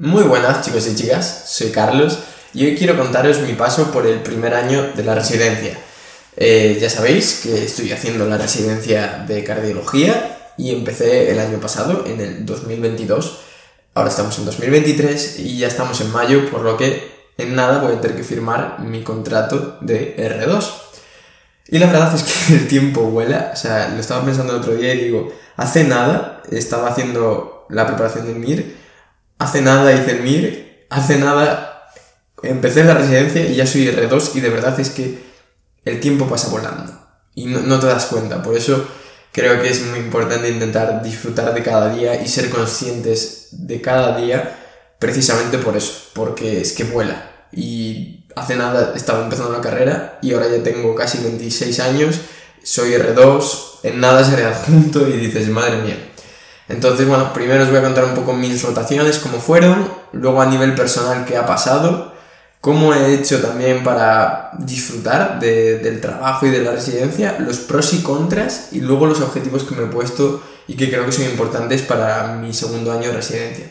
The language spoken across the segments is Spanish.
Muy buenas chicos y chicas, soy Carlos y hoy quiero contaros mi paso por el primer año de la residencia. Eh, ya sabéis que estoy haciendo la residencia de cardiología y empecé el año pasado, en el 2022. Ahora estamos en 2023 y ya estamos en mayo, por lo que en nada voy a tener que firmar mi contrato de R2. Y la verdad es que el tiempo vuela, o sea, lo estaba pensando el otro día y digo, hace nada estaba haciendo la preparación del MIR hace nada hice el MIR, hace nada empecé la residencia y ya soy R2 y de verdad es que el tiempo pasa volando y no, te das cuenta. Por eso creo que es muy importante intentar disfrutar de cada día y ser conscientes de cada día precisamente por eso, porque es que vuela. Y hace nada estaba empezando la carrera y ahora ya tengo casi 26 años, soy R2, en nada seré adjunto y dices, madre mía, entonces, bueno, primero os voy a contar un poco mis rotaciones, cómo fueron, luego a nivel personal qué ha pasado, cómo he hecho también para disfrutar del trabajo y de la residencia, los pros y contras y luego los objetivos que me he puesto y que creo que son importantes para mi segundo año de residencia.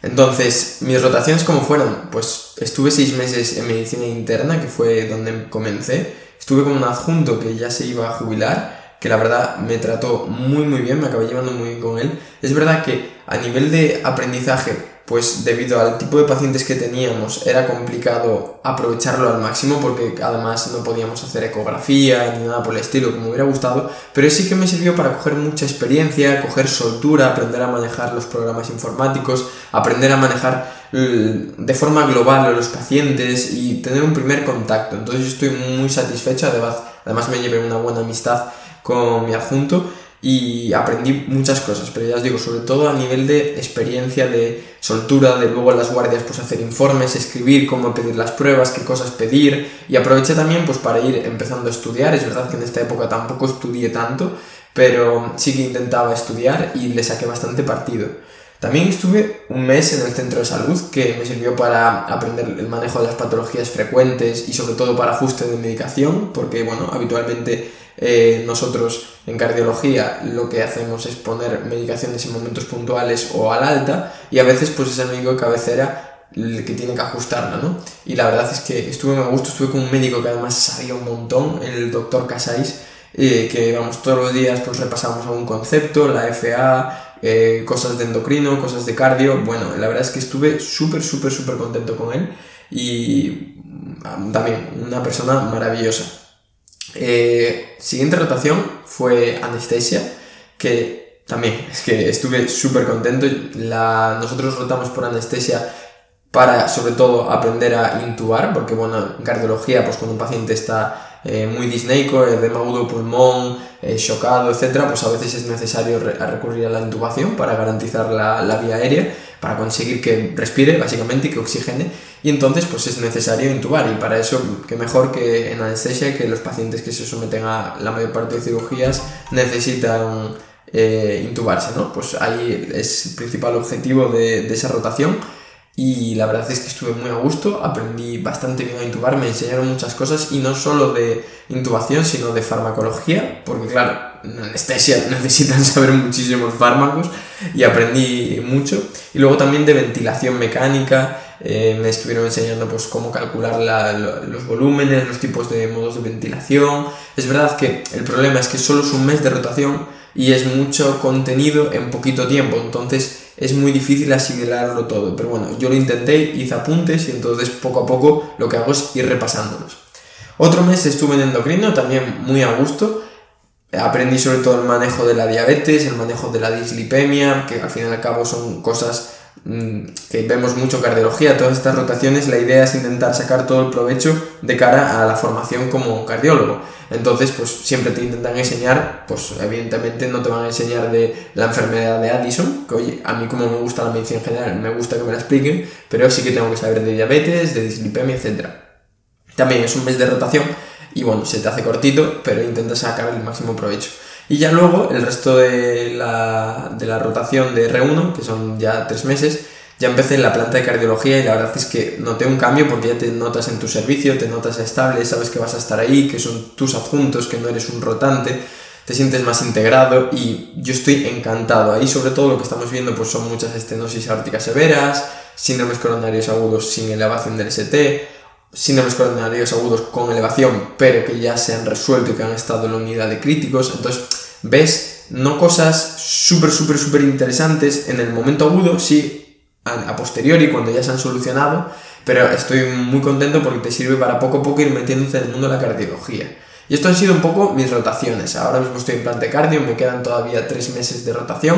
Entonces, mis rotaciones cómo fueron? Pues estuve seis meses en medicina interna, que fue donde comencé. Estuve con un adjunto que ya se iba a jubilar que la verdad me trató muy muy bien, me acabé llevando muy bien con él. Es verdad que a nivel de aprendizaje, pues debido al tipo de pacientes que teníamos, era complicado aprovecharlo al máximo porque además no podíamos hacer ecografía ni nada por el estilo como me hubiera gustado, pero sí que me sirvió para coger mucha experiencia, coger soltura, aprender a manejar los programas informáticos, aprender a manejar de forma global a los pacientes y tener un primer contacto. Entonces yo estoy muy satisfecho, además, además me llevé una buena amistad con mi adjunto y aprendí muchas cosas, pero ya os digo, sobre todo a nivel de experiencia, de soltura, de luego a las guardias pues hacer informes, escribir cómo pedir las pruebas, qué cosas pedir y aproveché también pues para ir empezando a estudiar, es verdad que en esta época tampoco estudié tanto, pero sí que intentaba estudiar y le saqué bastante partido. También estuve un mes en el centro de salud que me sirvió para aprender el manejo de las patologías frecuentes y sobre todo para ajuste de medicación, porque bueno, habitualmente eh, nosotros en cardiología lo que hacemos es poner medicaciones en momentos puntuales o al alta y a veces pues es el médico de cabecera el que tiene que ajustarla, ¿no? Y la verdad es que estuve a gusto, estuve con un médico que además sabía un montón, el doctor Casais, eh, que vamos todos los días pues repasamos algún concepto, la FA, eh, cosas de endocrino, cosas de cardio, bueno, la verdad es que estuve súper, súper, súper contento con él y mm, también una persona maravillosa. Eh, siguiente rotación fue anestesia, que también es que estuve súper contento. La, nosotros rotamos por anestesia para sobre todo aprender a intubar, porque bueno, en cardiología, pues cuando un paciente está eh, muy disneico, edema agudo pulmón, eh, chocado, etcétera, pues a veces es necesario recurrir a la intubación para garantizar la, la, vía aérea, para conseguir que respire básicamente y que oxigene, y entonces pues es necesario intubar, y para eso, que mejor que en anestesia, que los pacientes que se someten a la mayor parte de cirugías necesitan eh, intubarse, ¿no? Pues ahí es el principal objetivo de, de esa rotación y la verdad es que estuve muy a gusto, aprendí bastante bien a intubar, me enseñaron muchas cosas y no solo de intubación, sino de farmacología, porque claro, en anestesia necesitan saber muchísimos fármacos y aprendí mucho. Y luego también de ventilación mecánica, eh, me estuvieron enseñando pues cómo calcular los volúmenes, los tipos de modos de ventilación. Es verdad que el problema es que solo es un mes de rotación y es mucho contenido en poquito tiempo, entonces es muy difícil asimilarlo todo. Pero bueno, yo lo intenté, hice apuntes y entonces poco a poco lo que hago es ir repasándolos. Otro mes estuve en endocrino, también muy a gusto. Aprendí sobre todo el manejo de la diabetes, el manejo de la dislipemia, que al fin y al cabo son cosas que vemos mucho cardiología, todas estas rotaciones, la idea es intentar sacar todo el provecho de cara a la formación como cardiólogo. Entonces, pues siempre te intentan enseñar, pues evidentemente no te van a enseñar de la enfermedad de Addison, que oye, a mí como me gusta la medicina en general, me gusta que me la expliquen, pero sí que tengo que saber de diabetes, de dislipemia, etc. También es un mes de rotación y bueno, se te hace cortito, pero intentas sacar el máximo provecho. Y ya luego, el resto de la, de la rotación de R1, que son ya tres meses, ya empecé en la planta de cardiología y la verdad es que noté un cambio porque ya te notas en tu servicio, te notas estable, sabes que vas a estar ahí, que son tus adjuntos, que no eres un rotante, te sientes más integrado y yo estoy encantado. Ahí sobre todo lo que estamos viendo pues son muchas estenosis aórticas severas, síndromes coronarios agudos sin elevación del ST, síndromes coronarios agudos con elevación pero que ya se han resuelto y que han estado en la unidad de críticos. Entonces ves no cosas súper, súper, súper interesantes en el momento agudo, sí a, posteriori cuando ya se han solucionado, pero estoy muy contento porque te sirve para poco a poco ir metiéndote en el mundo de la cardiología. Y esto han sido un poco mis rotaciones. Ahora mismo estoy en plan de cardio, me quedan todavía tres meses de rotación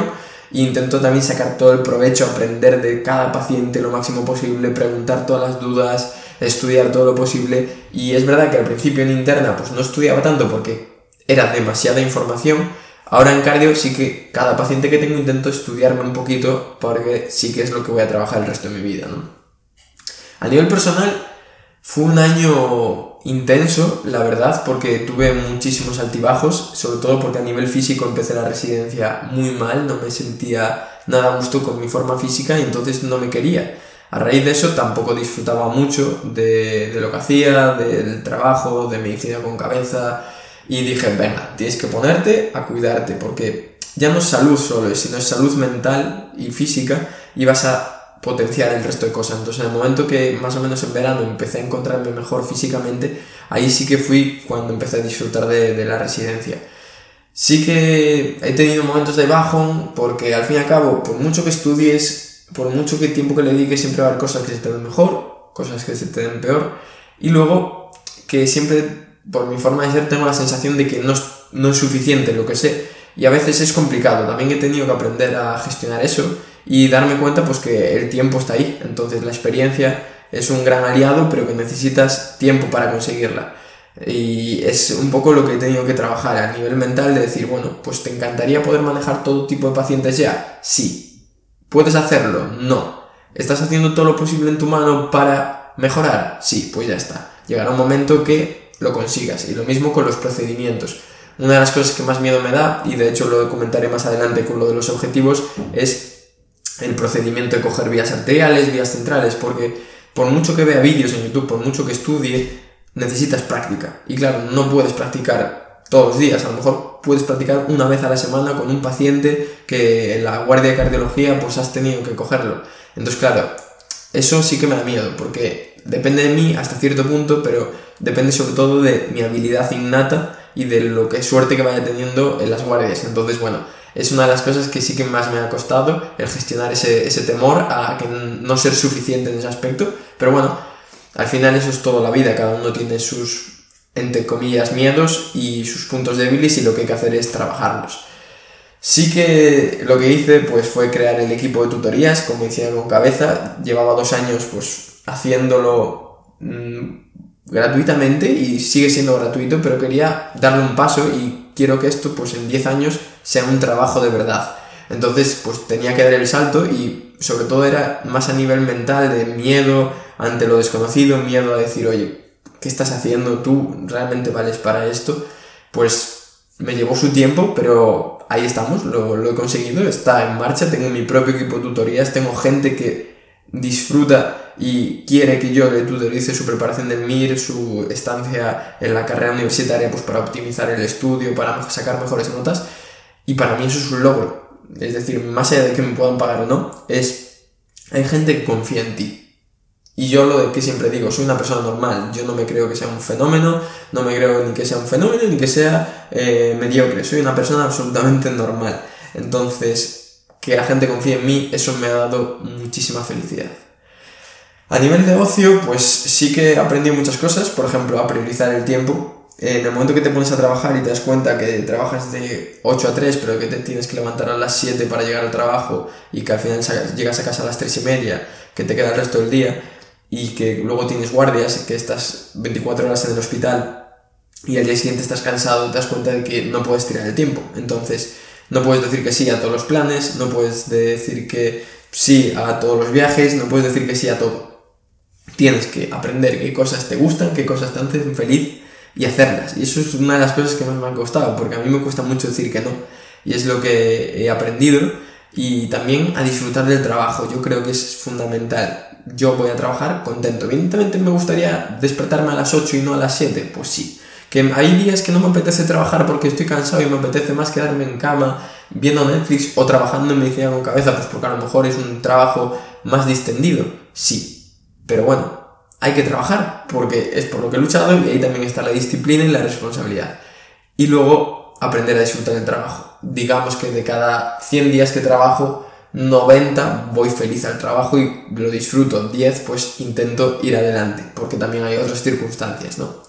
e intento también sacar todo el provecho, aprender de cada paciente lo máximo posible, preguntar todas las dudas, estudiar todo lo posible. Y es verdad que al principio en interna pues no estudiaba tanto porque era demasiada información. Ahora en cardio sí que cada paciente que tengo intento estudiarme un poquito porque sí que es lo que voy a trabajar el resto de mi vida. A nivel personal fue un año intenso, la verdad, porque tuve muchísimos altibajos, sobre todo porque a nivel físico empecé la residencia muy mal, no me sentía nada a gusto con mi forma física y entonces no me quería. A raíz de eso tampoco disfrutaba mucho de, de lo que hacía, del trabajo, de medicina con cabeza y dije, venga, tienes que ponerte a cuidarte porque ya no es salud solo, sino es salud mental y física y vas a potenciar el resto de cosas. Entonces, en el momento que más o menos en verano empecé a encontrarme mejor físicamente, ahí sí que fui cuando empecé a disfrutar de, la residencia. Sí que he tenido momentos de bajón, porque al fin y al cabo, por mucho que estudies, por mucho que tiempo que le dediques, siempre va a haber cosas que se te den mejor, cosas que se te den peor, y luego que siempre, por mi forma de ser, tengo la sensación de que no no es suficiente lo que sé, y a veces es complicado. También he tenido que aprender a gestionar eso y darme cuenta pues que el tiempo está ahí. Entonces la experiencia es un gran aliado, pero que necesitas tiempo para conseguirla. Y es un poco lo que he tenido que trabajar a nivel mental de decir, bueno, pues te encantaría poder manejar todo tipo de pacientes ya. Sí. ¿Puedes hacerlo? No. ¿Estás haciendo todo lo posible en tu mano para mejorar? Sí, pues ya está. Llegará un momento que lo consigas. Y lo mismo con los procedimientos. Una de las cosas que más miedo me da, y de hecho lo comentaré más adelante con lo de los objetivos, es el procedimiento de coger vías arteriales, vías centrales, porque por mucho que vea vídeos en YouTube, por mucho que estudie, necesitas práctica. Y claro, no puedes practicar todos los días, a lo mejor puedes practicar una vez a la semana con un paciente que en la guardia de cardiología pues has tenido que cogerlo. Entonces, claro, eso sí que me da miedo, porque depende de mí hasta cierto punto, pero depende sobre todo de mi habilidad innata y de lo que suerte que vaya teniendo en las guardias. Entonces, bueno, es una de las cosas que sí que más me ha costado, el gestionar ese, ese temor a que no ser suficiente en ese aspecto. Pero bueno, al final eso es toda la vida, cada uno tiene sus, entre comillas, miedos y sus puntos débiles y lo que hay que hacer es trabajarlos. Sí que lo que hice pues fue crear el equipo de tutorías, como decía con cabeza, llevaba dos años pues haciéndolo mm, gratuitamente y sigue siendo gratuito, pero quería darle un paso y quiero que esto pues en 10 años sea un trabajo de verdad. Entonces pues tenía que dar el salto y sobre todo era más a nivel mental de miedo ante lo desconocido, miedo a decir, oye, ¿qué estás haciendo tú? ¿Realmente vales para esto? Pues me llevó su tiempo, pero ahí estamos, lo, lo he conseguido, está en marcha, tengo mi propio equipo de tutorías, tengo gente que disfruta y quiere que yo le tutorice su preparación del MIR, su estancia en la carrera universitaria pues para optimizar el estudio, para sacar mejores notas y para mí eso es un logro. Es decir, más allá de que me puedan pagar o no, es hay gente que confía en ti. Y yo lo que siempre digo, soy una persona normal, yo no me creo que sea un fenómeno, no me creo ni que sea un fenómeno ni que sea eh, mediocre, soy una persona absolutamente normal. Entonces, que la gente confíe en mí, eso me ha dado muchísima felicidad. A nivel de ocio, pues sí que he aprendido muchas cosas, por ejemplo, a priorizar el tiempo. En el momento que te pones a trabajar y te das cuenta que trabajas de 8 a 3, pero que te tienes que levantar a las 7 para llegar al trabajo y que al final llegas a casa a las 3 y media, que te queda el resto del día y que luego tienes guardias, que estás 24 horas en el hospital y al día siguiente estás cansado, te das cuenta de que no puedes tirar el tiempo. Entonces, no puedes decir que sí a todos los planes, no puedes decir que sí a todos los viajes, no puedes decir que sí a todo tienes que aprender qué cosas te gustan, qué cosas te hacen feliz y hacerlas. Y eso es una de las cosas que más me han costado, porque a mí me cuesta mucho decir que no. Y es lo que he aprendido. Y también a disfrutar del trabajo, yo creo que es fundamental. Yo voy a trabajar contento. Evidentemente me gustaría despertarme a las 8 y no a las 7, pues sí. Que hay días que no me apetece trabajar porque estoy cansado y me apetece más quedarme en cama viendo Netflix o trabajando en medicina con cabeza, pues porque a lo mejor es un trabajo más distendido. Sí, pero bueno, hay que trabajar porque es por lo que he luchado y ahí también está la disciplina y la responsabilidad. Y luego aprender a disfrutar del trabajo. Digamos que de cada 100 días que trabajo, 90 voy feliz al trabajo y lo disfruto. 10 pues intento ir adelante porque también hay otras circunstancias, ¿no?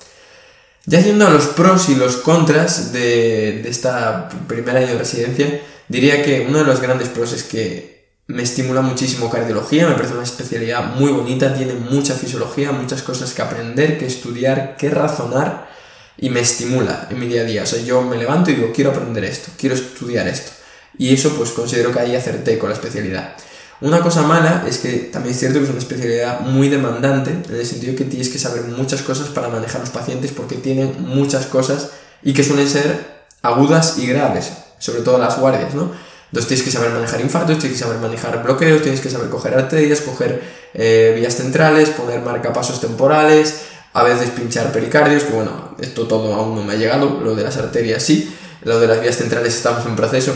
Ya yendo a los pros y los contras de, de esta primer año de residencia, diría que uno de los grandes pros es que me estimula muchísimo cardiología, me parece una especialidad muy bonita, tiene mucha fisiología, muchas cosas que aprender, que estudiar, que razonar y me estimula en mi día a día. O sea, yo me levanto y digo, quiero aprender esto, quiero estudiar esto. Y eso pues considero que ahí acerté con la especialidad. Una cosa mala es que también es cierto que es una especialidad muy demandante, en el sentido que tienes que saber muchas cosas para manejar los pacientes porque tienen muchas cosas y que suelen ser agudas y graves, sobre todo las guardias, ¿no? Entonces tienes que saber manejar infartos, tienes que saber manejar bloqueos, tienes que saber coger arterias, coger eh, vías centrales, poner marcapasos temporales, a veces pinchar pericardios, que bueno, esto todo aún no me ha llegado, lo de las arterias sí, lo de las vías centrales estamos en proceso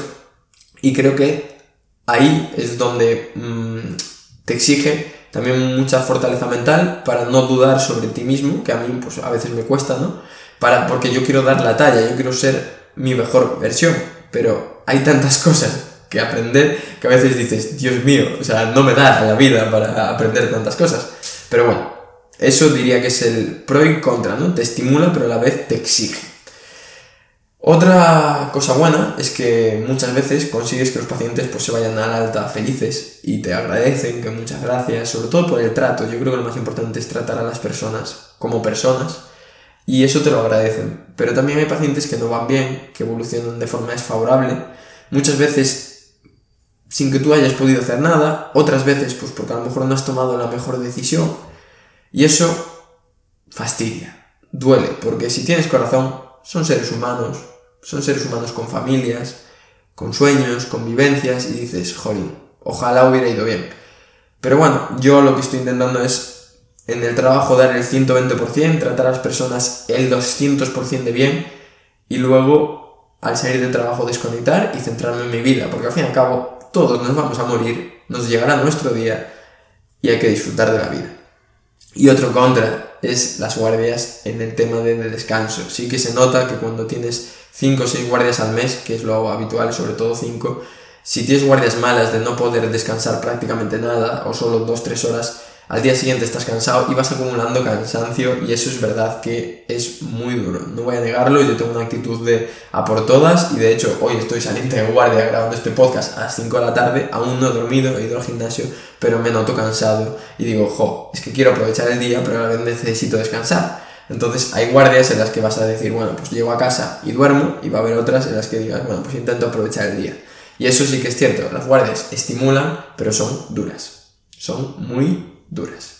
y creo que ahí es donde mm, te exige también mucha fortaleza mental para no dudar sobre ti mismo, que a mí pues a veces me cuesta, ¿no? Para, porque yo quiero dar la talla, yo quiero ser mi mejor versión, pero hay tantas cosas que aprender que a veces dices, Dios mío, o sea, no me da la vida para aprender tantas cosas. Pero bueno, eso diría que es el pro y contra, ¿no? Te estimula, pero a la vez te exige. Otra cosa buena es que muchas veces consigues que los pacientes pues, se vayan al alta felices y te agradecen, que muchas gracias, sobre todo por el trato. Yo creo que lo más importante es tratar a las personas como personas y eso te lo agradecen. Pero también hay pacientes que no van bien, que evolucionan de forma desfavorable, muchas veces sin que tú hayas podido hacer nada, otras veces pues porque a lo mejor no has tomado la mejor decisión y eso fastidia, duele, porque si tienes corazón, son seres humanos, son seres humanos con familias, con sueños, con vivencias, y dices, jolín, ojalá hubiera ido bien. Pero bueno, yo lo que estoy intentando es en el trabajo dar el 120%, tratar a las personas el 200% de bien, y luego al salir del trabajo desconectar y centrarme en mi vida, porque al fin y al cabo todos nos vamos a morir, nos llegará nuestro día y hay que disfrutar de la vida. Y otro contra es las guardias en el tema de, descanso. Sí que se nota que cuando tienes 5 o 6 guardias al mes, que es lo habitual, sobre todo 5, si tienes guardias malas de no poder descansar prácticamente nada o solo 2-3 horas, al día siguiente estás cansado y vas acumulando cansancio y eso es verdad que es muy duro. No voy a negarlo, yo tengo una actitud de a por todas y de hecho hoy estoy saliendo de guardia grabando este podcast a las 5 de la tarde, aún no he dormido, he ido al gimnasio, pero me noto cansado y digo, jo, es que quiero aprovechar el día, pero a la vez necesito descansar. Entonces hay guardias en las que vas a decir, bueno, pues llego a casa y duermo y va a haber otras en las que digas, bueno, pues intento aprovechar el día. Y eso sí que es cierto, las guardias estimulan, pero son duras. Son muy duras.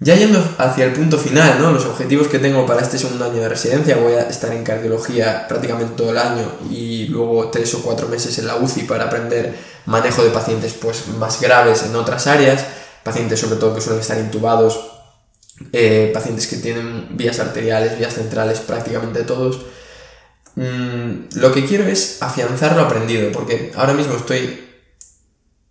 Ya yendo hacia el punto final, ¿no? Los objetivos que tengo para este segundo año de residencia, voy a estar en cardiología prácticamente todo el año y luego tres o cuatro meses en la UCI para aprender manejo de pacientes pues, más graves en otras áreas, pacientes sobre todo que suelen estar intubados, eh, pacientes que tienen vías arteriales, vías centrales, prácticamente todos. Mm, lo que quiero es afianzar lo aprendido, porque ahora mismo estoy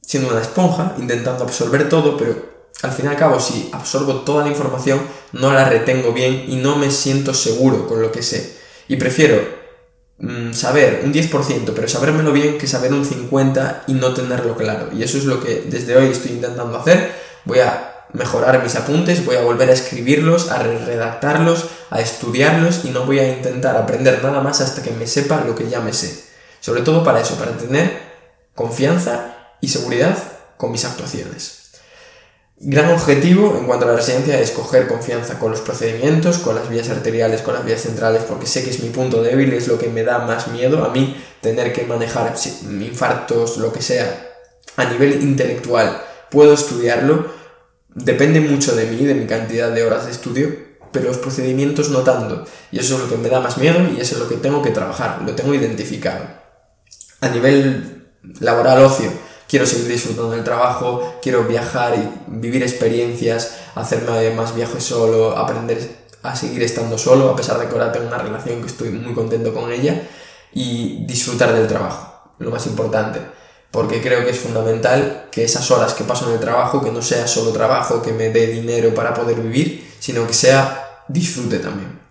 siendo una esponja, intentando absorber todo, pero al fin y al cabo, si absorbo toda la información, no la retengo bien y no me siento seguro con lo que sé. Y prefiero mm, saber un 10%, pero sabérmelo bien, que saber un 50% y no tenerlo claro. Y eso es lo que desde hoy estoy intentando hacer. Voy a mejorar mis apuntes, voy a volver a escribirlos, a redactarlos, a estudiarlos y no voy a intentar aprender nada más hasta que me sepa lo que ya me sé. Sobre todo para eso, para tener confianza y seguridad con mis actuaciones. Gran objetivo en cuanto a la residencia es coger confianza con los procedimientos, con las vías arteriales, con las vías centrales, porque sé que es mi punto débil, es lo que me da más miedo a mí tener que manejar infartos, lo que sea, a nivel intelectual. Puedo estudiarlo, depende mucho de mí, de mi cantidad de horas de estudio, pero los procedimientos no tanto. Y eso es lo que me da más miedo y eso es lo que tengo que trabajar, lo tengo identificado. A nivel laboral ocio, quiero seguir disfrutando del trabajo, quiero viajar y vivir experiencias, hacerme más viajes solo, aprender a seguir estando solo, a pesar de que ahora tengo una relación que estoy muy contento con ella, y disfrutar del trabajo, lo más importante, porque creo que es fundamental que esas horas que paso en el trabajo, que no sea solo trabajo, que me dé dinero para poder vivir, sino que sea disfrute también.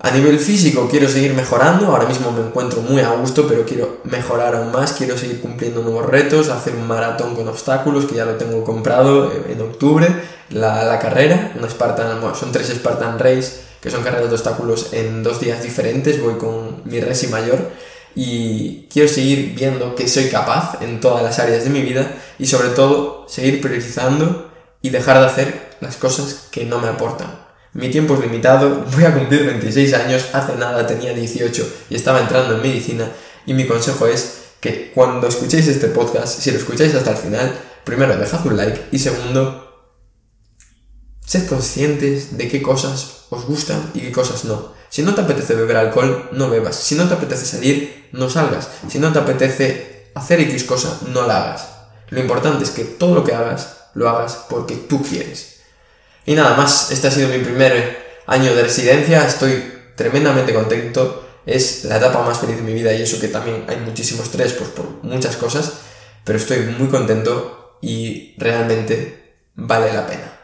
A nivel físico quiero seguir mejorando, ahora mismo me encuentro muy a gusto, pero quiero mejorar aún más, quiero seguir cumpliendo nuevos retos, hacer un maratón con obstáculos, que ya lo tengo comprado en octubre, la, carrera, una Spartan, son tres Spartan Race, que son carreras de obstáculos en dos días diferentes, voy con mi resi mayor y quiero seguir viendo que soy capaz en todas las áreas de mi vida y sobre todo seguir priorizando y dejar de hacer las cosas que no me aportan mi tiempo es limitado, voy a cumplir 26 años, hace nada tenía 18 y estaba entrando en medicina y mi consejo es que cuando escuchéis este podcast, si lo escucháis hasta el final, primero dejad un like y segundo, sed conscientes de qué cosas os gustan y qué cosas no. Si no te apetece beber alcohol, no bebas. Si no te apetece salir, no salgas. Si no te apetece hacer X cosa, no la hagas. Lo importante es que todo lo que hagas, lo hagas porque tú quieres. Y nada más, este ha sido mi primer año de residencia, estoy tremendamente contento, es la etapa más feliz de mi vida y eso que también hay muchísimo estrés pues, por muchas cosas, pero estoy muy contento y realmente vale la pena.